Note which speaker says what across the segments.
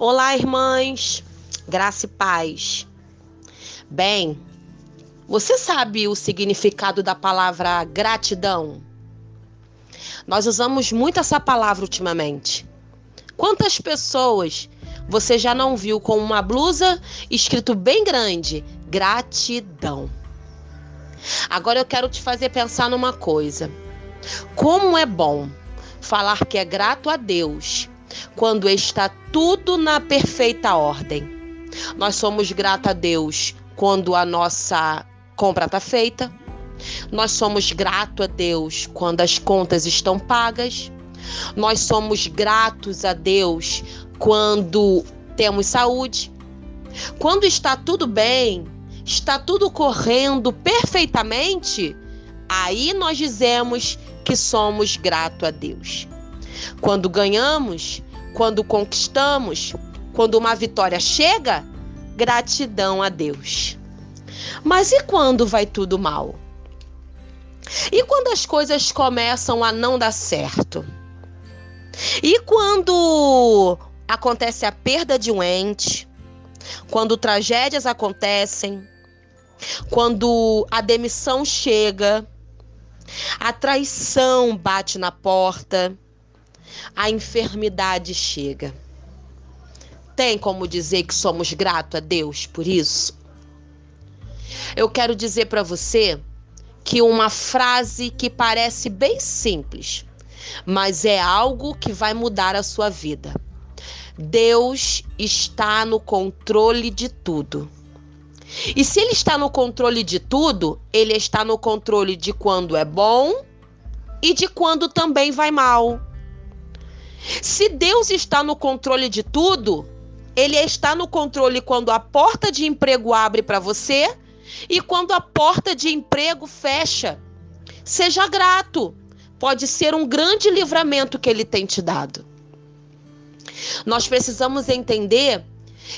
Speaker 1: Olá, irmãs, graça e paz. Bem, você sabe o significado da palavra gratidão? Nós usamos muito essa palavra ultimamente. Quantas pessoas você já não viu com uma blusa escrito bem grande: gratidão? Agora eu quero te fazer pensar numa coisa. Como é bom falar que é grato a Deus quando está tudo na perfeita ordem. Nós somos gratos a Deus quando a nossa compra está feita. Nós somos gratos a Deus quando as contas estão pagas. Nós somos gratos a Deus quando temos saúde. Quando está tudo bem, está tudo correndo perfeitamente, aí nós dizemos que somos gratos a Deus. Quando ganhamos, quando conquistamos, quando uma vitória chega, gratidão a Deus. Mas e quando vai tudo mal? E quando as coisas começam a não dar certo? E quando acontece a perda de um ente? Quando tragédias acontecem? Quando a demissão chega? A traição bate na porta? A enfermidade chega. Tem como dizer que somos gratos a Deus por isso? Eu quero dizer para você que uma frase que parece bem simples, mas é algo que vai mudar a sua vida. Deus está no controle de tudo. E se ele está no controle de tudo, ele está no controle de quando é bom e de quando também vai mal. Se Deus está no controle de tudo, ele está no controle quando a porta de emprego abre para você e quando a porta de emprego fecha. Seja grato. Pode ser um grande livramento que ele tem te dado. Nós precisamos entender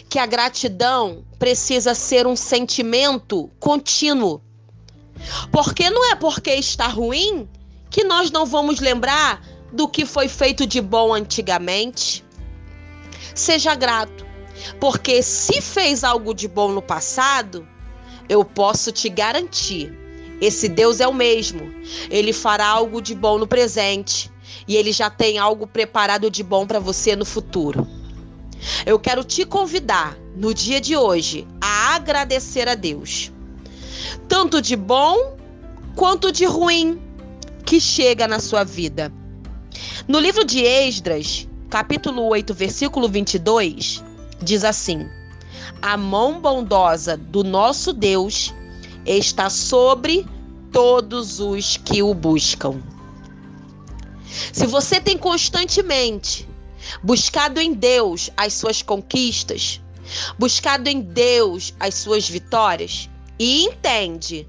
Speaker 1: que a gratidão precisa ser um sentimento contínuo. Porque não é porque está ruim que nós não vamos lembrar do que foi feito de bom antigamente. Seja grato, porque se fez algo de bom no passado, eu posso te garantir, esse Deus é o mesmo. Ele fará algo de bom no presente e ele já tem algo preparado de bom para você no futuro. Eu quero te convidar no dia de hoje a agradecer a Deus, tanto de bom quanto de ruim que chega na sua vida. No livro de Esdras, capítulo 8, versículo 22, diz assim: A mão bondosa do nosso Deus está sobre todos os que o buscam. Se você tem constantemente buscado em Deus as suas conquistas, buscado em Deus as suas vitórias, e entende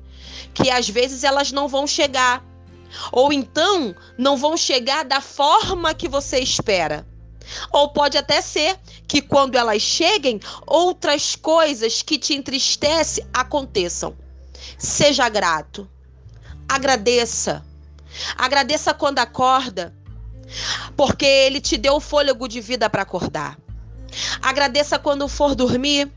Speaker 1: que às vezes elas não vão chegar, ou então não vão chegar da forma que você espera. Ou pode até ser que quando elas cheguem, outras coisas que te entristecem aconteçam. Seja grato. Agradeça. Agradeça quando acorda, porque ele te deu o fôlego de vida para acordar. Agradeça quando for dormir,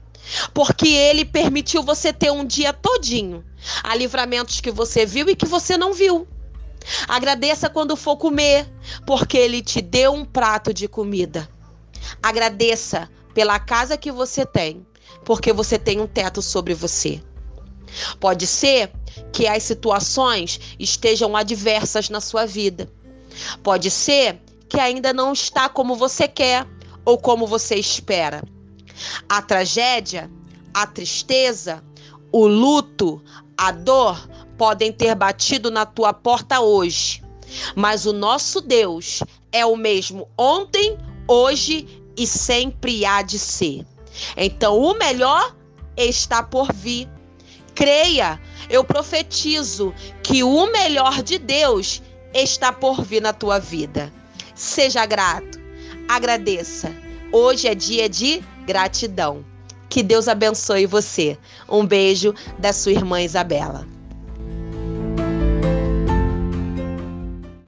Speaker 1: porque ele permitiu você ter um dia todinho. Há livramentos que você viu e que você não viu. Agradeça quando for comer, porque ele te deu um prato de comida. Agradeça pela casa que você tem, porque você tem um teto sobre você. Pode ser que as situações estejam adversas na sua vida. Pode ser que ainda não está como você quer ou como você espera. A tragédia, a tristeza, o luto, a dor podem ter batido na tua porta hoje, mas o nosso Deus é o mesmo ontem, hoje e sempre há de ser. Então, o melhor está por vir. Creia, eu profetizo que o melhor de Deus está por vir na tua vida. Seja grato, agradeça. Hoje é dia de gratidão. Que Deus abençoe você. Um beijo da sua irmã Isabela.